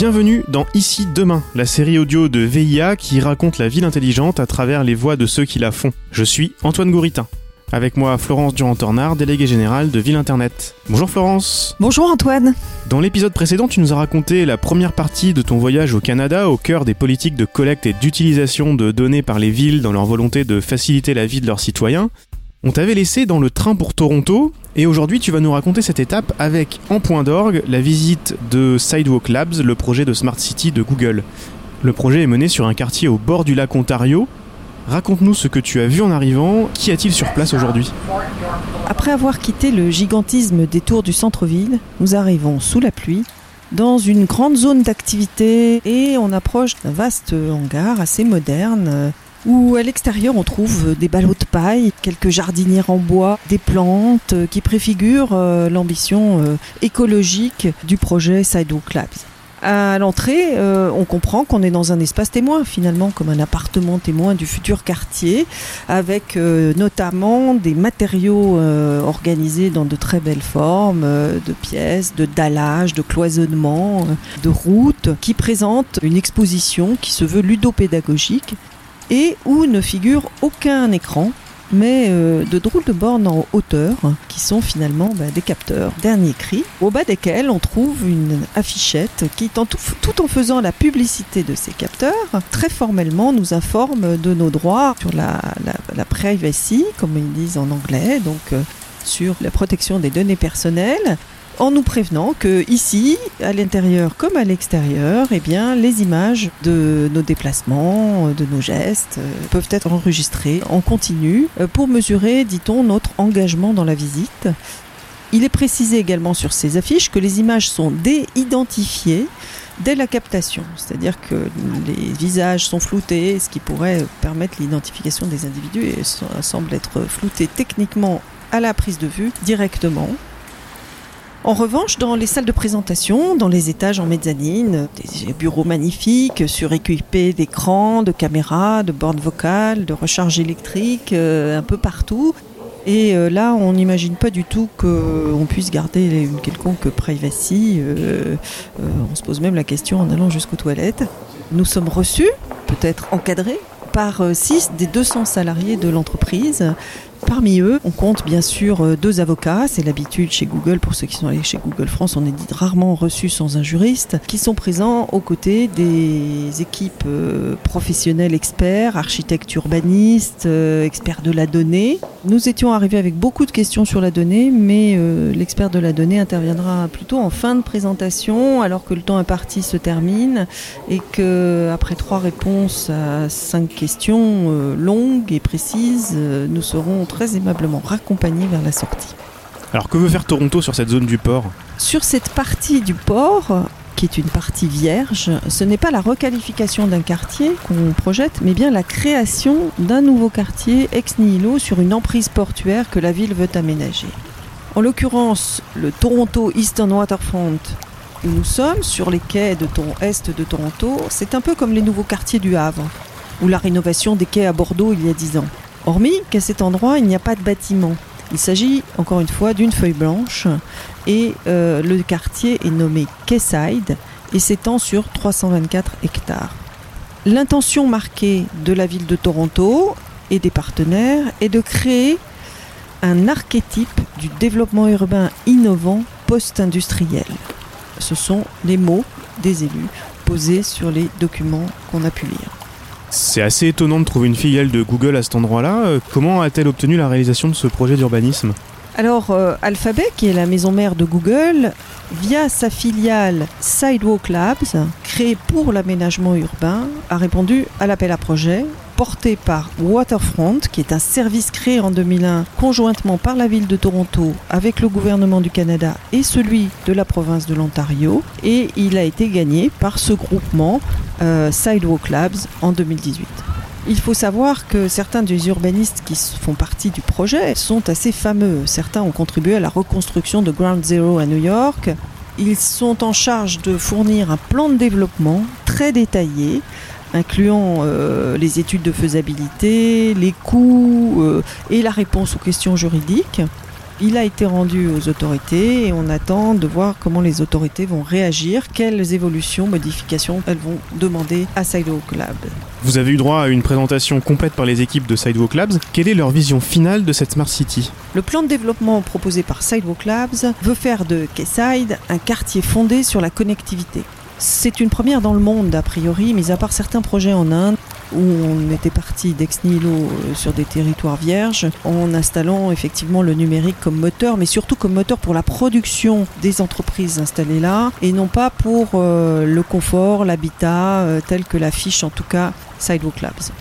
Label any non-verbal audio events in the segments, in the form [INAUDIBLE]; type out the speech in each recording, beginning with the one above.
Bienvenue dans Ici Demain, la série audio de VIA qui raconte la ville intelligente à travers les voix de ceux qui la font. Je suis Antoine Gouritin. Avec moi, Florence Durand-Tornard, déléguée générale de Ville Internet. Bonjour Florence. Bonjour Antoine. Dans l'épisode précédent, tu nous as raconté la première partie de ton voyage au Canada au cœur des politiques de collecte et d'utilisation de données par les villes dans leur volonté de faciliter la vie de leurs citoyens. On t'avait laissé dans le train pour Toronto et aujourd'hui tu vas nous raconter cette étape avec, en point d'orgue, la visite de Sidewalk Labs, le projet de Smart City de Google. Le projet est mené sur un quartier au bord du lac Ontario Raconte-nous ce que tu as vu en arrivant. Qu'y a-t-il sur place aujourd'hui? Après avoir quitté le gigantisme des tours du centre-ville, nous arrivons sous la pluie dans une grande zone d'activité et on approche d'un vaste hangar assez moderne où à l'extérieur on trouve des ballots de paille, quelques jardinières en bois, des plantes qui préfigurent euh, l'ambition euh, écologique du projet Sidewalk Labs. À l'entrée, euh, on comprend qu'on est dans un espace témoin, finalement, comme un appartement témoin du futur quartier, avec euh, notamment des matériaux euh, organisés dans de très belles formes, de pièces, de dallage, de cloisonnement, de routes, qui présentent une exposition qui se veut ludopédagogique et où ne figure aucun écran mais euh, de drôles de bornes en hauteur qui sont finalement bah, des capteurs. Dernier cri, au bas desquels on trouve une affichette qui, tout, en faisant la publicité de ces capteurs, très formellement nous informe de nos droits sur la privacy, comme ils disent en anglais, donc euh, sur la protection des données personnelles en nous prévenant que ici, à l'intérieur comme à l'extérieur, eh bien, les images de nos déplacements, de nos gestes, euh, peuvent être enregistrées en continu euh, pour mesurer, dit-on, notre engagement dans la visite. Il est précisé également sur ces affiches que les images sont déidentifiées dès la captation, c'est-à-dire que les visages sont floutés, ce qui pourrait permettre l'identification des individus et semble être flouté techniquement à la prise de vue directement. En revanche, dans les salles de présentation, dans les étages en mezzanine, des bureaux magnifiques, suréquipés d'écrans, de caméras, de bornes vocales, de recharge électrique, euh, un peu partout. Et euh, là, on n'imagine pas du tout qu'on puisse garder une quelconque privacy. Euh, on se pose même la question en allant jusqu'aux toilettes. Nous sommes reçus, peut-être encadrés, par 6 des 200 salariés de l'entreprise Parmi eux, on compte bien sûr euh, deux avocats, c'est l'habitude chez Google, pour ceux qui sont allés chez Google France, on est rarement reçu sans un juriste, qui sont présents aux côtés des équipes euh, professionnelles experts, architectes urbanistes, euh, experts de la donnée. Nous étions arrivés avec beaucoup de questions sur la donnée, mais l'expert de la donnée interviendra plutôt en fin de présentation, alors que le temps imparti se termine, et que après trois réponses à cinq questions longues et précises, nous serons très aimablement raccompagnés vers la sortie. Alors que veut faire Toronto sur cette zone du port? Sur cette partie du port, qui est une partie vierge, ce n'est pas la requalification d'un quartier qu'on projette, mais bien la création d'un nouveau quartier ex nihilo sur une emprise portuaire que la ville veut aménager. En l'occurrence, le Toronto Eastern Waterfront, où nous sommes, sur les quais de est de Toronto, c'est un peu comme les nouveaux quartiers du Havre, ou la rénovation des quais à Bordeaux il y a dix ans. Hormis qu'à cet endroit, il n'y a pas de bâtiment. Il s'agit encore une fois d'une feuille blanche et euh, le quartier est nommé Quayside et s'étend sur 324 hectares. L'intention marquée de la ville de Toronto et des partenaires est de créer un archétype du développement urbain innovant post-industriel. Ce sont les mots des élus posés sur les documents qu'on a pu lire. C'est assez étonnant de trouver une filiale de Google à cet endroit-là. Euh, comment a-t-elle obtenu la réalisation de ce projet d'urbanisme? Alors, euh, Alphabet, qui est la maison mère de Google, via sa filiale Sidewalk Labs, créée pour l'aménagement urbain, a répondu à l'appel à projet porté par Waterfront, qui est un service créé en 2001 conjointement par la ville de Toronto avec le gouvernement du Canada et celui de la province de l'Ontario. Et il a été gagné par ce groupement euh, Sidewalk Labs en 2018. Il faut savoir que certains des urbanistes qui font partie du projet sont assez fameux. Certains ont contribué à la reconstruction de Ground Zero à New York. Ils sont en charge de fournir un plan de développement très détaillé incluant euh, les études de faisabilité, les coûts euh, et la réponse aux questions juridiques. Il a été rendu aux autorités et on attend de voir comment les autorités vont réagir, quelles évolutions, modifications elles vont demander à Sidewalk Lab. Vous avez eu droit à une présentation complète par les équipes de Sidewalk Labs. Quelle est leur vision finale de cette Smart City? Le plan de développement proposé par Sidewalk Labs veut faire de Quayside un quartier fondé sur la connectivité. C'est une première dans le monde, a priori, mis à part certains projets en Inde où on était parti d'ex nihilo euh, sur des territoires vierges en installant effectivement le numérique comme moteur, mais surtout comme moteur pour la production des entreprises installées là et non pas pour euh, le confort, l'habitat, euh, tel que l'affiche en tout cas Sidewalk Labs.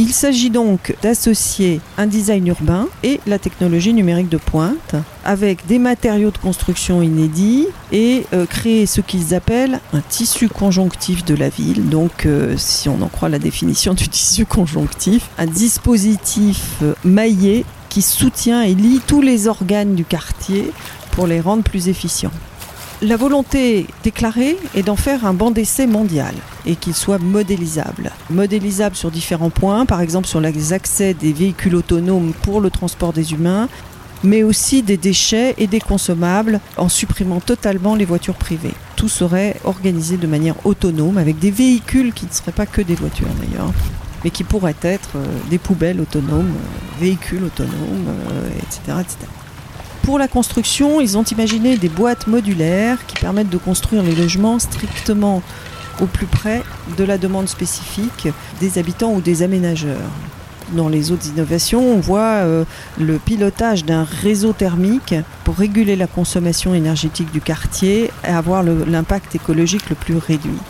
Il s'agit donc d'associer un design urbain et la technologie numérique de pointe avec des matériaux de construction inédits et euh, créer ce qu'ils appellent un tissu conjonctif de la ville. Donc, euh, si on en croit la définition du tissu conjonctif, un dispositif euh, maillé qui soutient et lie tous les organes du quartier pour les rendre plus efficients. La volonté déclarée est d'en faire un banc d'essai mondial et qu'il soit modélisable. Modélisable sur différents points, par exemple sur les accès des véhicules autonomes pour le transport des humains, mais aussi des déchets et des consommables en supprimant totalement les voitures privées. Tout serait organisé de manière autonome avec des véhicules qui ne seraient pas que des voitures d'ailleurs mais qui pourraient être euh, des poubelles autonomes, euh, véhicules autonomes, etc., euh, etc. Pour la construction, ils ont imaginé des boîtes modulaires qui permettent de construire les logements strictement au plus près de la demande spécifique des habitants ou des aménageurs. Dans les autres innovations, on voit euh, le pilotage d'un réseau thermique pour réguler la consommation énergétique du quartier et avoir l'impact écologique le plus réduit.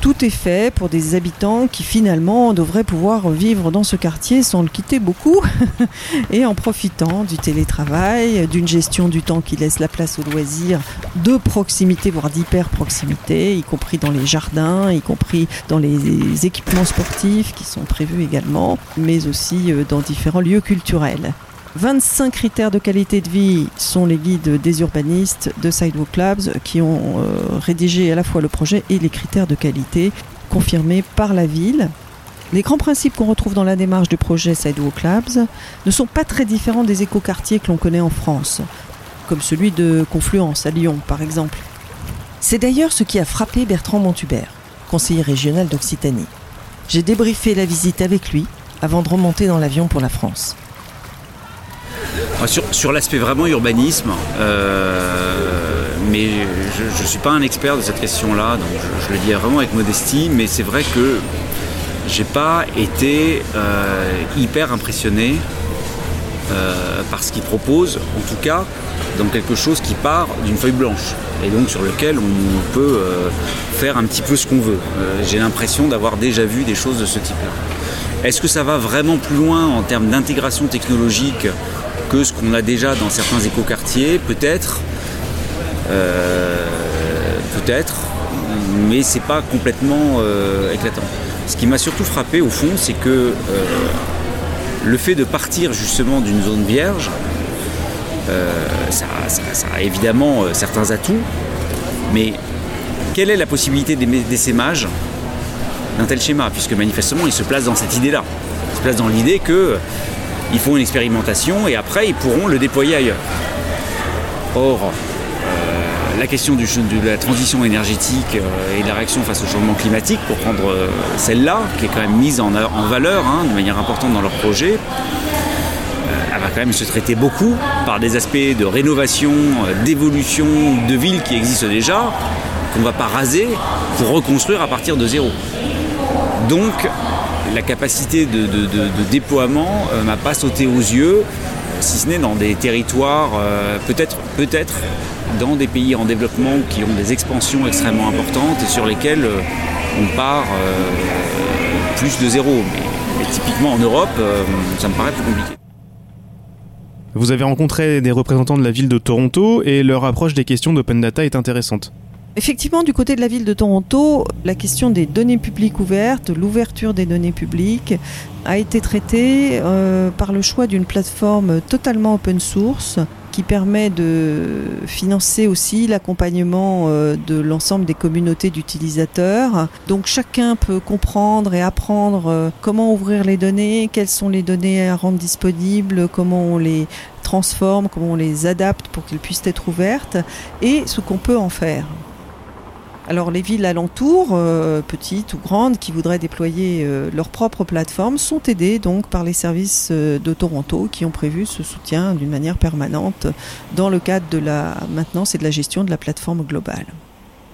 Tout est fait pour des habitants qui finalement devraient pouvoir vivre dans ce quartier sans le quitter beaucoup [LAUGHS] et en profitant du télétravail, d'une gestion du temps qui laisse la place aux loisirs de proximité, voire d'hyper-proximité, y compris dans les jardins, y compris dans les équipements sportifs qui sont prévus également, mais aussi euh, dans différents lieux culturels. 25 critères de qualité de vie sont les guides des urbanistes de Sidewalk Labs qui ont euh, rédigé à la fois le projet et les critères de qualité confirmés par la ville. Les grands principes qu'on retrouve dans la démarche du projet Sidewalk Labs ne sont pas très différents des écoquartiers que l'on connaît en France, comme celui de Confluence à Lyon par exemple. C'est d'ailleurs ce qui a frappé Bertrand Montubert, conseiller régional d'Occitanie. J'ai débriefé la visite avec lui avant de remonter dans l'avion pour la France. Sur, l'aspect vraiment urbanisme, euh, mais je ne suis pas un expert de cette question-là, donc je, le dis vraiment avec modestie, mais c'est vrai que j'ai pas été euh, hyper impressionné euh, par ce qu'il propose, en tout cas dans quelque chose qui part d'une feuille blanche et donc sur lequel on peut faire un petit peu ce qu'on veut. j'ai l'impression d'avoir déjà vu des choses de ce type-là. Est-ce que ça va vraiment plus loin en termes d'intégration technologique que ce qu'on a déjà dans certains écoquartiers, peut-être. Euh, peut-être, mais c'est pas complètement euh, éclatant. Ce qui m'a surtout frappé au fond, c'est que euh, le fait de partir justement d'une zone vierge, ça, a évidemment certains atouts, mais quelle est la possibilité d'essaimage d'un tel schéma? Puisque manifestement, il se place dans cette idée-là. Il se place dans l'idée que ils font une expérimentation et après ils pourront le déployer ailleurs. Or, euh, la question de la transition énergétique euh, et de la réaction face au changement climatique, pour prendre euh, celle-là, qui est quand même mise en, valeur hein, de manière importante dans leur projet, elle va quand même se traiter beaucoup par des aspects de rénovation, d'évolution de villes qui existent déjà, qu'on ne va pas raser pour reconstruire à partir de zéro. Donc, la capacité de, déploiement ne euh, m'a pas sauté aux yeux, si ce n'est dans des territoires, euh, peut-être peut-être dans des pays en développement qui ont des expansions extrêmement importantes et sur lesquels euh, on part plus de zéro. Mais, typiquement en Europe, ça me paraît plus compliqué. Vous avez rencontré des représentants de la ville de Toronto et leur approche des questions d'open data est intéressante. Effectivement, du côté de la ville de Toronto, la question des données publiques ouvertes, l'ouverture des données publiques, a été traitée euh, par le choix d'une plateforme totalement open source qui permet de financer aussi l'accompagnement euh, de l'ensemble des communautés d'utilisateurs. Donc chacun peut comprendre et apprendre euh, comment ouvrir les données, quelles sont les données à rendre disponibles, comment on les transforme, comment on les adapte pour qu'elles puissent être ouvertes et ce qu'on peut en faire. Alors les villes alentours, euh, petites ou grandes, qui voudraient déployer euh, leur propre plateforme, sont aidées donc par les services euh, de Toronto qui ont prévu ce soutien d'une manière permanente dans le cadre de la maintenance et de la gestion de la plateforme globale.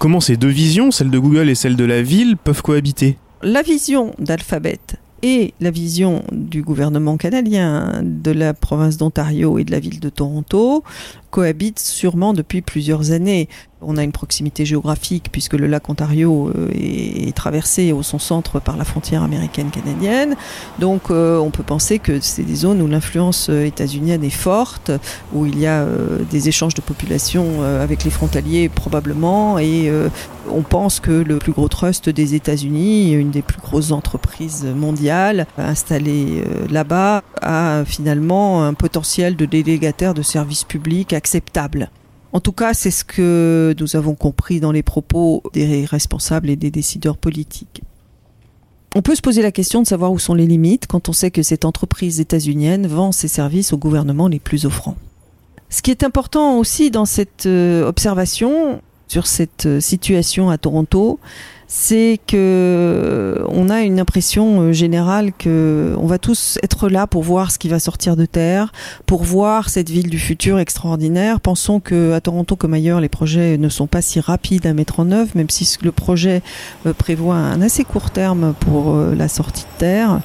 Comment ces deux visions, celle de Google et celle de la ville, peuvent cohabiter? La vision d'Alphabet et la vision du gouvernement canadien, de la province d'Ontario et de la ville de Toronto cohabitent sûrement depuis plusieurs années. On a une proximité géographique puisque le lac Ontario euh, est, traversé au son centre par la frontière américaine-canadienne. Donc euh, on peut penser que c'est des zones où l'influence euh, états-unienne est forte, où il y a des échanges de population avec les frontaliers probablement, et on pense que le plus gros trust des États-Unis, une des plus grosses entreprises mondiales installées là-bas, a finalement un potentiel de délégataire de services publics acceptable. En tout cas, c'est ce que nous avons compris dans les propos des responsables et des décideurs politiques. On peut se poser la question de savoir où sont les limites quand on sait que cette entreprise états-unienne vend ses services aux gouvernements les plus offrants. Ce qui est important aussi dans cette euh, observation sur cette euh, situation à Toronto, c'est que on a une impression euh, générale que on va tous être là pour voir ce qui va sortir de terre, pour voir cette ville du futur extraordinaire. Pensons que à Toronto comme ailleurs, les projets ne sont pas si rapides à mettre en œuvre, même si le projet euh, prévoit un assez court terme pour euh, la sortie de terre.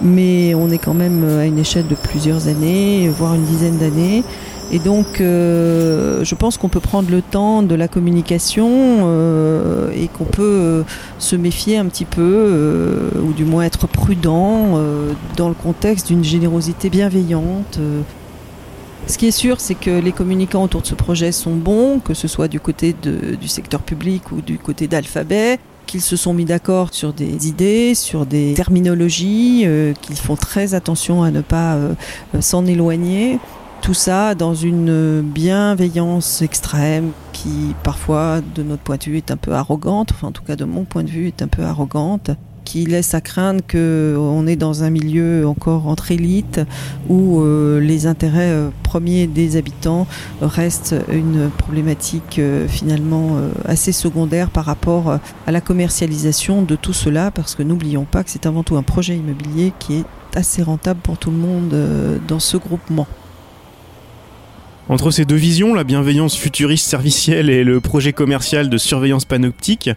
Mais on est quand même à une échelle de plusieurs années, voire une dizaine d'années. Et donc, euh, je pense qu'on peut prendre le temps de la communication euh, et qu'on peut euh, se méfier un petit peu, ou du moins être prudent dans le contexte d'une générosité bienveillante. Ce qui est sûr, c'est que les communicants autour de ce projet sont bons, que ce soit du côté du secteur public ou du côté d'Alphabet qu'ils se sont mis d'accord sur des idées, sur des terminologies, qu'ils font très attention à ne pas s'en éloigner. Tout ça dans une bienveillance extrême qui parfois de notre point de vue est un peu arrogante, enfin en tout cas de mon point de vue est un peu arrogante qui laisse à craindre qu'on est dans un milieu encore entre élites où euh, les intérêts euh, premiers des habitants restent une problématique euh, finalement assez secondaire par rapport à la commercialisation de tout cela parce que n'oublions pas que c'est avant tout un projet immobilier qui est assez rentable pour tout le monde dans ce groupement. Entre ces deux visions, la bienveillance futuriste servicielle et le projet commercial de surveillance panoptique,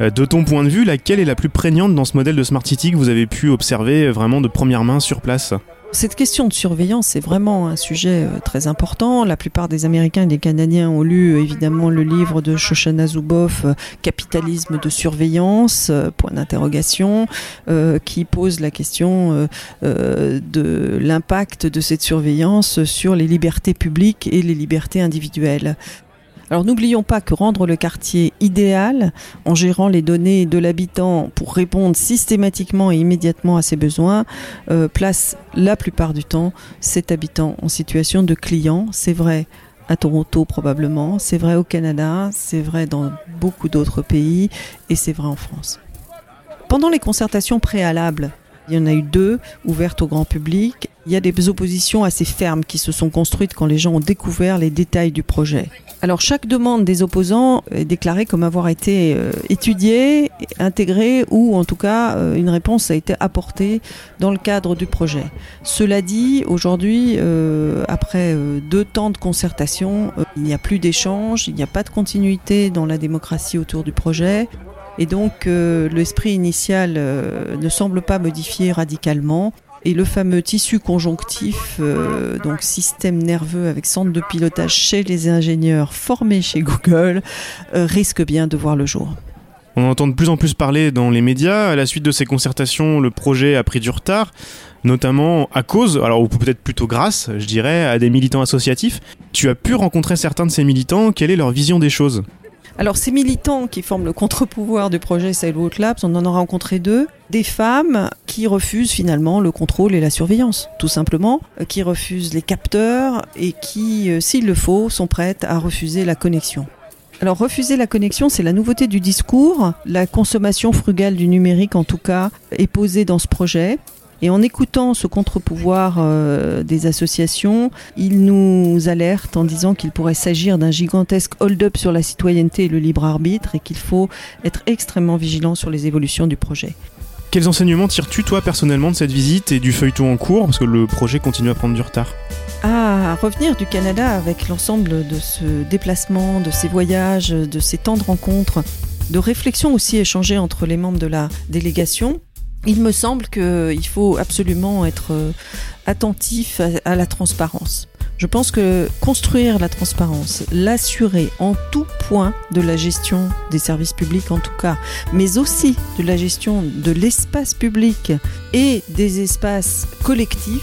euh, de ton point de vue, laquelle est la plus prégnante dans ce modèle de Smart City que vous avez pu observer vraiment de première main sur place? Cette question de surveillance c'est vraiment un sujet euh, très important. La plupart des Américains et des Canadiens ont lu évidemment le livre de Shoshana Zuboff, euh, Capitalisme de surveillance, euh, point d'interrogation, qui pose la question de l'impact de cette surveillance sur les libertés publiques et les libertés individuelles. Alors n'oublions pas que rendre le quartier idéal en gérant les données de l'habitant pour répondre systématiquement et immédiatement à ses besoins euh, place la plupart du temps cet habitant en situation de client. C'est vrai à Toronto probablement, c'est vrai au Canada, c'est vrai dans beaucoup d'autres pays et c'est vrai en France. Pendant les concertations préalables il y en a eu deux ouvertes au grand public. Il y a des oppositions assez fermes qui se sont construites quand les gens ont découvert les détails du projet. Alors chaque demande des opposants est déclarée comme avoir été euh, étudiée, intégrée ou en tout cas euh, une réponse a été apportée dans le cadre du projet. Cela dit, aujourd'hui, euh, après deux temps de concertation, il n'y a plus d'échange, il n'y a pas de continuité dans la démocratie autour du projet. Et donc l'esprit initial ne semble pas modifié radicalement. Et le fameux tissu conjonctif, euh, donc système nerveux avec centre de pilotage chez les ingénieurs formés chez Google, euh, risque bien de voir le jour. On entend de plus en plus parler dans les médias. À la suite de ces concertations, le projet a pris du retard, notamment à cause, alors ou peut-être plutôt grâce, je dirais, à des militants associatifs. Tu as pu rencontrer certains de ces militants. Quelle est leur vision des choses? Alors ces militants qui forment le contre-pouvoir du projet Sailboat Labs, on en a rencontré deux, des femmes qui refusent finalement le contrôle et la surveillance, tout simplement, euh, qui refusent les capteurs et qui, euh, s'il le faut, sont prêtes à refuser la connexion. Alors refuser la connexion, c'est la nouveauté du discours. La consommation frugale du numérique, en tout cas, est posée dans ce projet. Et en écoutant ce contre-pouvoir euh, des associations, ils nous alertent en disant qu'il pourrait s'agir d'un gigantesque hold-up sur la citoyenneté et le libre arbitre et qu'il faut être extrêmement vigilant sur les évolutions du projet. Quels enseignements tires-tu toi personnellement de cette visite et du feuilleton en cours? Parce que le projet continue à prendre du retard à revenir du Canada avec l'ensemble de ce déplacement, de ces voyages, de ces temps de rencontres, de réflexions aussi échangées entre les membres de la délégation, il me semble qu'il faut absolument être euh, attentif à la transparence. Je pense que construire la transparence, l'assurer en tout point de la gestion des services publics en tout cas, mais aussi de la gestion de l'espace public et des espaces collectifs,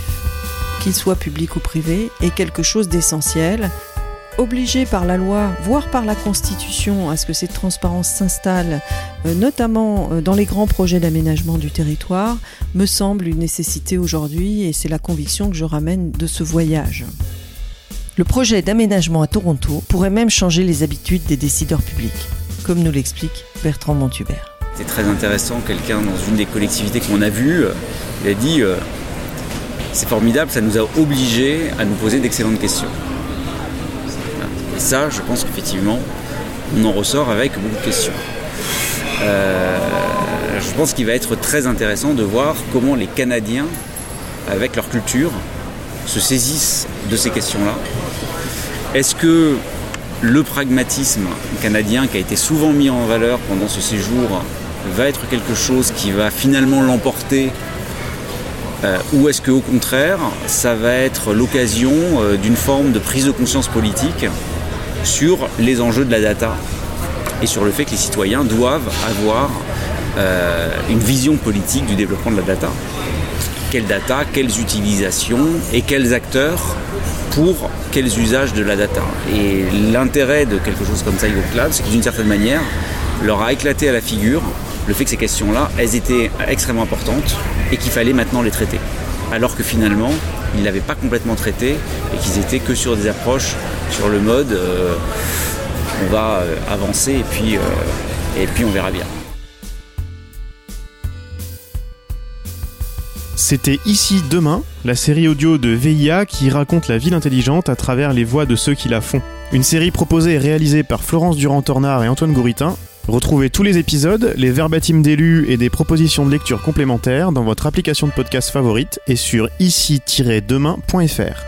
qu'il soit public ou privé, est quelque chose d'essentiel. Obligé par la loi, voire par la Constitution, à ce que cette transparence s'installe, euh, notamment euh, dans les grands projets d'aménagement du territoire, me semble une nécessité aujourd'hui et c'est la conviction que je ramène de ce voyage. Le projet d'aménagement à Toronto pourrait même changer les habitudes des décideurs publics, comme nous l'explique Bertrand Montubert. C'est très intéressant, quelqu'un dans une des collectivités qu'on a vues, euh, il a dit c'est formidable, ça nous a obligés à nous poser d'excellentes questions. Ça, je pense qu'effectivement, on en ressort avec beaucoup de questions. Euh, je pense qu'il va être très intéressant de voir comment les Canadiens, avec leur culture, se saisissent de ces questions-là. Est-ce que le pragmatisme canadien qui a été souvent mis en valeur pendant ce séjour va être quelque chose qui va finalement l'emporter euh, ou est-ce qu'au contraire, ça va être l'occasion euh, d'une forme de prise de conscience politique sur les enjeux de la data et sur le fait que les citoyens doivent avoir euh, une vision politique du développement de la data. Quelle data, quelles utilisations et quels acteurs pour quels usages de la data. Et l'intérêt de quelque chose comme ça, Cloud, c'est que d'une certaine manière, leur a éclaté à la figure le fait que ces questions-là, elles étaient extrêmement importantes et qu'il fallait maintenant les traiter. Alors que finalement, ils ne l'avaient pas complètement traité et qu'ils étaient que sur des approches, sur le mode euh, on va euh, avancer et puis, euh, et puis on verra bien. C'était Ici Demain, la série audio de VIA qui raconte la ville intelligente à travers les voix de ceux qui la font. Une série proposée et réalisée par Florence Durand-Tornard et Antoine Gouritin, Retrouvez tous les épisodes, les verbatims d'élus et des propositions de lecture complémentaires dans votre application de podcast favorite et sur ici-demain.fr.